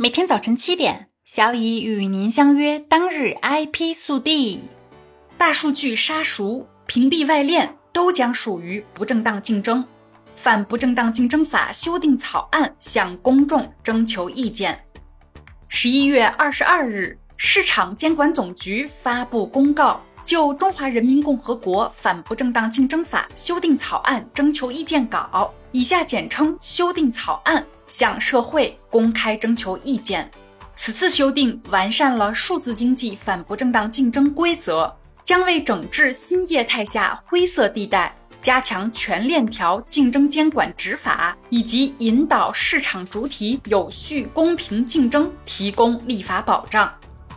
每天早晨七点，小乙与您相约。当日 IP 速递：大数据杀熟、屏蔽外链都将属于不正当竞争。反不正当竞争法修订草案向公众征求意见。十一月二十二日，市场监管总局发布公告，就《中华人民共和国反不正当竞争法》修订草案征求意见稿（以下简称修订草案）。向社会公开征求意见。此次修订完善了数字经济反不正当竞争规则，将为整治新业态下灰色地带、加强全链条竞争监管执法以及引导市场主体有序公平竞争提供立法保障。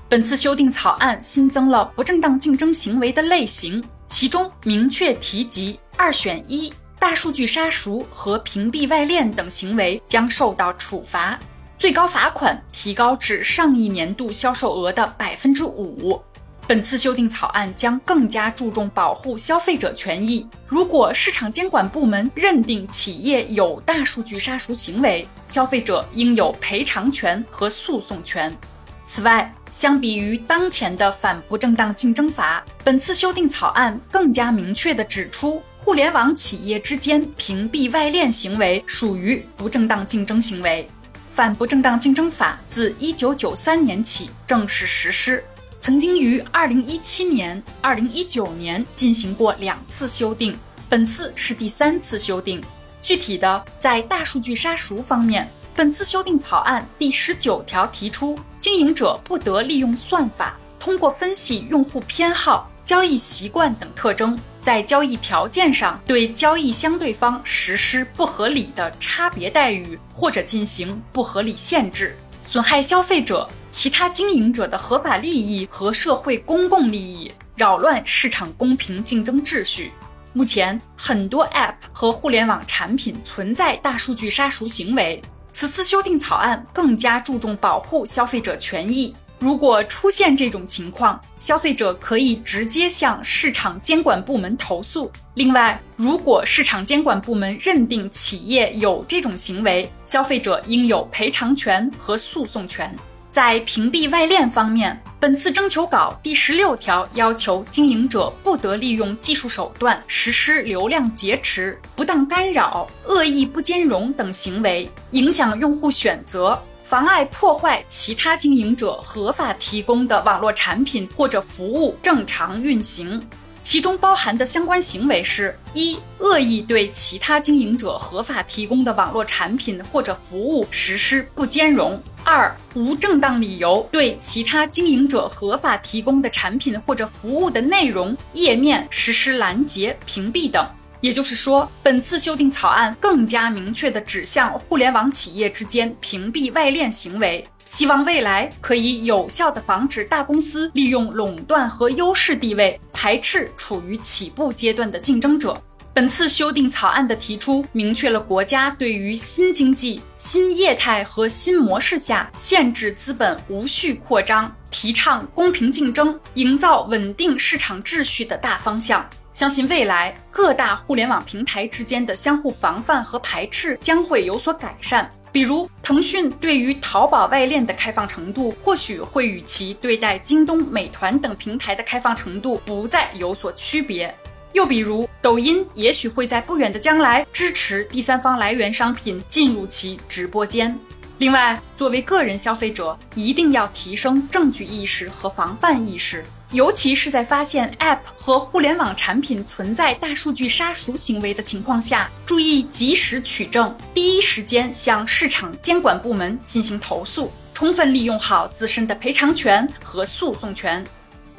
本次修订草案新增了不正当竞争行为的类型，其中明确提及“二选一”。大数据杀熟和屏蔽外链等行为将受到处罚，最高罚款提高至上一年度销售额的百分之五。本次修订草案将更加注重保护消费者权益。如果市场监管部门认定企业有大数据杀熟行为，消费者应有赔偿权和诉讼权。此外，相比于当前的反不正当竞争法，本次修订草案更加明确地指出。互联网企业之间屏蔽外链行为属于不正当竞争行为。反不正当竞争法自一九九三年起正式实施，曾经于二零一七年、二零一九年进行过两次修订，本次是第三次修订。具体的，在大数据杀熟方面，本次修订草案第十九条提出，经营者不得利用算法，通过分析用户偏好、交易习惯等特征。在交易条件上对交易相对方实施不合理的差别待遇，或者进行不合理限制，损害消费者、其他经营者的合法利益和社会公共利益，扰乱市场公平竞争秩序。目前，很多 App 和互联网产品存在大数据杀熟行为。此次修订草案更加注重保护消费者权益。如果出现这种情况，消费者可以直接向市场监管部门投诉。另外，如果市场监管部门认定企业有这种行为，消费者应有赔偿权和诉讼权。在屏蔽外链方面，本次征求稿第十六条要求经营者不得利用技术手段实施流量劫持、不当干扰、恶意不兼容等行为，影响用户选择。妨碍破坏其他经营者合法提供的网络产品或者服务正常运行，其中包含的相关行为是：一、恶意对其他经营者合法提供的网络产品或者服务实施不兼容；二、无正当理由对其他经营者合法提供的产品或者服务的内容、页面实施拦截、屏蔽等。也就是说，本次修订草案更加明确地指向互联网企业之间屏蔽外链行为，希望未来可以有效地防止大公司利用垄断和优势地位排斥处于起步阶段的竞争者。本次修订草案的提出，明确了国家对于新经济、新业态和新模式下限制资本无序扩张、提倡公平竞争、营造稳定市场秩序的大方向。相信未来各大互联网平台之间的相互防范和排斥将会有所改善。比如，腾讯对于淘宝外链的开放程度，或许会与其对待京东、美团等平台的开放程度不再有所区别。又比如，抖音也许会在不远的将来支持第三方来源商品进入其直播间。另外，作为个人消费者，一定要提升证据意识和防范意识。尤其是在发现 App 和互联网产品存在大数据杀熟行为的情况下，注意及时取证，第一时间向市场监管部门进行投诉，充分利用好自身的赔偿权和诉讼权。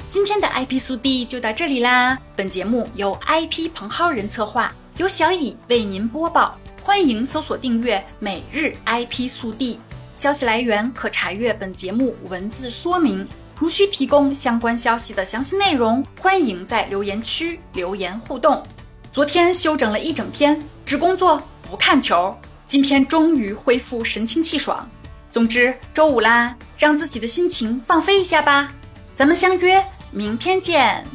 今天的 IP 速递就到这里啦，本节目由 IP 彭浩人策划，由小乙为您播报，欢迎搜索订阅每日 IP 速递，消息来源可查阅本节目文字说明。如需提供相关消息的详细内容，欢迎在留言区留言互动。昨天休整了一整天，只工作不看球，今天终于恢复神清气爽。总之，周五啦，让自己的心情放飞一下吧。咱们相约明天见。